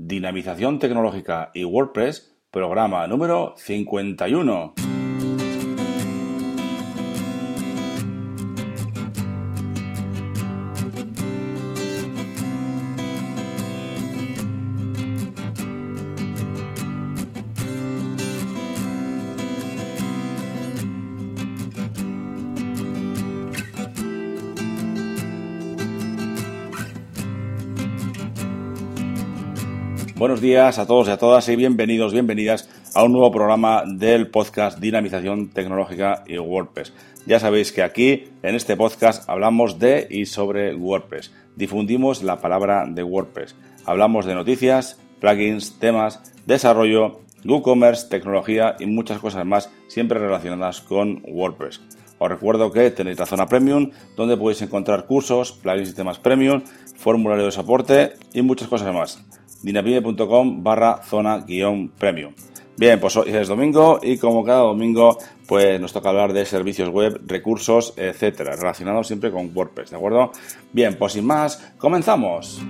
Dinamización Tecnológica y WordPress, programa número 51. Buenos días a todos y a todas y bienvenidos, bienvenidas a un nuevo programa del podcast Dinamización Tecnológica y WordPress. Ya sabéis que aquí, en este podcast, hablamos de y sobre WordPress. Difundimos la palabra de WordPress. Hablamos de noticias, plugins, temas, desarrollo, WooCommerce, tecnología y muchas cosas más, siempre relacionadas con WordPress. Os recuerdo que tenéis la zona premium, donde podéis encontrar cursos, plugins y temas premium, formulario de soporte y muchas cosas más dinapime.com barra zona guion premium. Bien, pues hoy es domingo y como cada domingo, pues nos toca hablar de servicios web, recursos, etcétera, relacionados siempre con WordPress, ¿de acuerdo? Bien, pues sin más, comenzamos.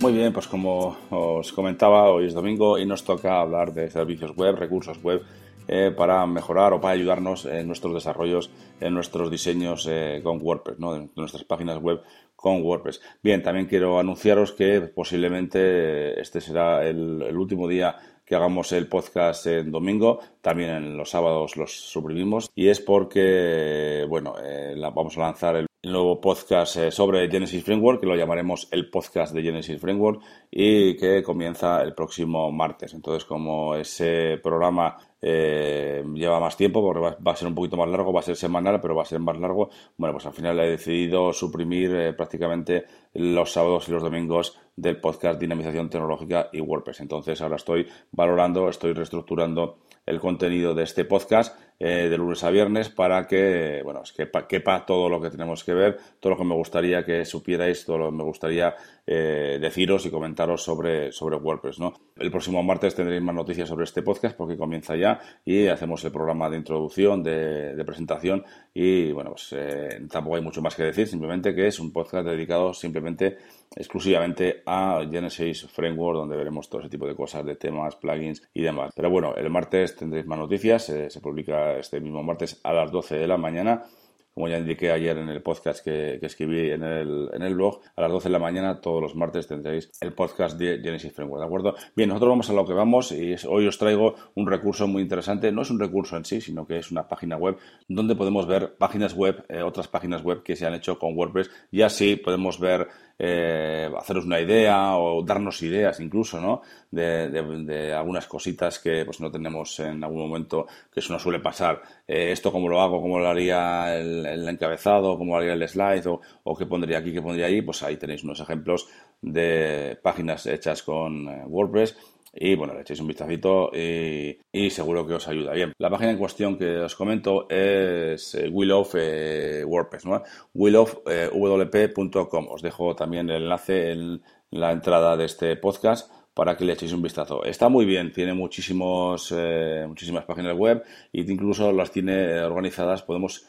Muy bien, pues como os comentaba, hoy es domingo y nos toca hablar de servicios web, recursos web eh, para mejorar o para ayudarnos en nuestros desarrollos, en nuestros diseños eh, con WordPress, ¿no? en nuestras páginas web con WordPress. Bien, también quiero anunciaros que posiblemente este será el, último día que hagamos el podcast en domingo, también en los sábados los suprimimos y es porque, bueno, eh, vamos a lanzar el nuevo podcast sobre Genesis Framework, que lo llamaremos el podcast de Genesis Framework y que comienza el próximo martes. Entonces, como ese programa eh, lleva más tiempo porque va, a ser un poquito más largo, va a ser semanal, pero va a ser más largo. Bueno, pues al final he decidido suprimir eh, prácticamente los sábados y los domingos del podcast Dinamización Tecnológica y WordPress. Entonces ahora estoy valorando, estoy reestructurando el contenido de este podcast eh, de lunes a viernes para que, bueno, es que quepa todo lo que tenemos que ver, todo lo que me gustaría que supierais, todo lo que me gustaría eh, deciros y comentaros sobre, sobre WordPress, ¿no? El próximo martes tendréis más noticias sobre este podcast porque comienza ya y hacemos el programa de introducción, de, presentación y, bueno, pues eh, tampoco hay mucho más que decir, simplemente que es un podcast dedicado simplemente exclusivamente a Genesis Framework, donde veremos todo ese tipo de cosas, de temas, plugins y demás. Pero bueno, el martes tendréis más noticias, se publica este mismo martes a las 12 de la mañana. Como ya indiqué ayer en el podcast que, escribí en el, en el, blog, a las 12 de la mañana todos los martes tendréis el podcast de Genesis Framework, ¿de acuerdo? Bien, nosotros vamos a lo que vamos y hoy os traigo un recurso muy interesante, no es un recurso en sí, sino que es una página web donde podemos ver páginas web, eh, otras páginas web que se han hecho con WordPress. Y así podemos ver eh, haceros una idea o darnos ideas incluso, ¿no? De, algunas cositas que pues no tenemos en algún momento, que eso no suele pasar. Eh, esto cómo lo hago, cómo lo haría el, encabezado, cómo lo haría el slide o, o, qué pondría aquí, qué pondría ahí, pues ahí tenéis unos ejemplos de páginas hechas con eh, WordPress y bueno, le echéis un vistacito y, seguro que os ayuda. Bien, la página en cuestión que os comento es eh, Will of eh, WordPress, ¿no? willofwp.com. Os dejo también el enlace en la entrada de este podcast para que le echéis un vistazo. Está muy bien, tiene muchísimos, eh, muchísimas páginas web e incluso las tiene organizadas, podemos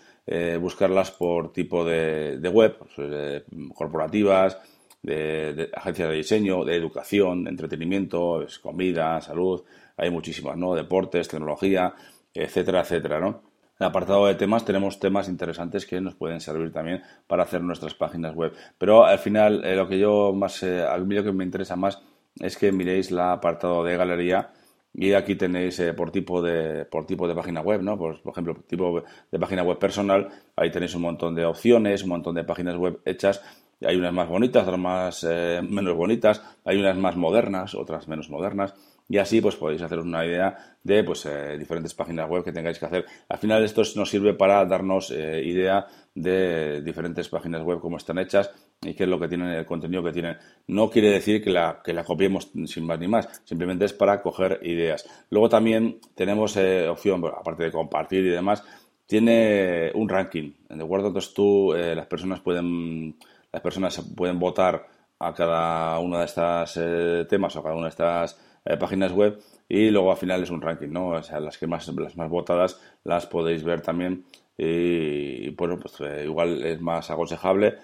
buscarlas por tipo de, web, pues, corporativas, de, agencias de diseño, de educación, de entretenimiento, comida, salud, hay muchísimas, ¿no? Deportes, tecnología, etcétera, etcétera, ¿no? En el apartado de temas tenemos temas interesantes que nos pueden servir también para hacer nuestras páginas web. Pero al final, eh, lo que yo más, eh, al lo que me interesa más es que miréis el apartado de galería y aquí tenéis eh, por tipo de por tipo de página web, ¿no? Pues, por ejemplo, tipo de página web personal, ahí tenéis un montón de opciones, un montón de páginas web hechas hay unas más bonitas, otras más eh, menos bonitas, hay unas más modernas, otras menos modernas. Y así pues podéis haceros una idea de pues eh, diferentes páginas web que tengáis que hacer. Al final esto nos sirve para darnos eh, idea de diferentes páginas web, cómo están hechas y qué es lo que tienen, el contenido que tienen. No quiere decir que la, que la copiemos sin más ni más, simplemente es para coger ideas. Luego también tenemos opción, aparte de compartir y demás, tiene un ranking, ¿de acuerdo? Entonces tú, las personas pueden las personas pueden votar a cada uno de estos eh, temas o a cada una de estas eh, páginas web y luego al final es un ranking, ¿no? O sea, las que más, las más votadas las podéis ver también y, bueno, pues eh, igual es más aconsejable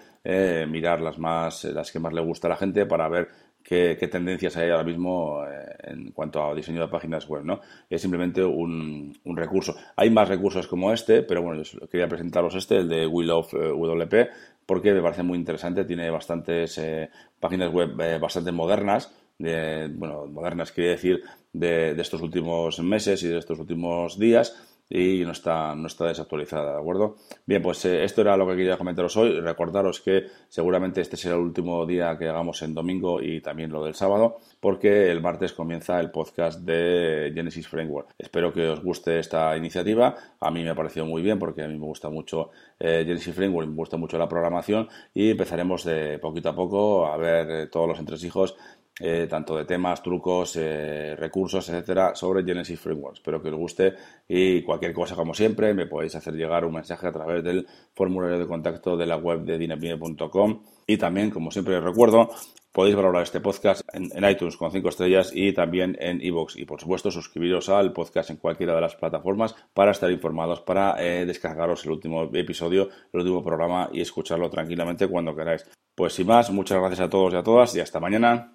mirar las, más, las que más le gusta a la gente para ver qué, tendencias hay ahora mismo en cuanto a diseño de páginas web, ¿no? Es simplemente un, recurso. Hay más recursos como este, pero bueno, yo quería presentaros este, el de Will of WP, porque me parece muy interesante, tiene bastantes páginas web bastante modernas, de, bueno, modernas quiere decir de, de, estos últimos meses y de estos últimos días y no está, no está desactualizada, ¿de acuerdo? Bien, pues eh, esto era lo que quería comentaros hoy. Recordaros que seguramente este será el último día que hagamos en domingo y también lo del sábado, porque el martes comienza el podcast de Genesis Framework. Espero que os guste esta iniciativa. A mí me ha parecido muy bien porque a mí me gusta mucho eh, Genesis Framework, me gusta mucho la programación y empezaremos de poquito a poco a ver eh, todos los entresijos eh, tanto de temas, trucos, eh, recursos, etcétera, sobre Genesis Framework. Espero que os guste y cualquier cosa, como siempre, me podéis hacer llegar un mensaje a través del formulario de contacto de la web de dinapine.com y también, como siempre os recuerdo, podéis valorar este podcast en, iTunes con 5 estrellas y también en iVoox. Y por supuesto, suscribiros al podcast en cualquiera de las plataformas para estar informados, para eh, descargaros el último episodio, el último programa y escucharlo tranquilamente cuando queráis. Pues sin más, muchas gracias a todos y a todas y hasta mañana.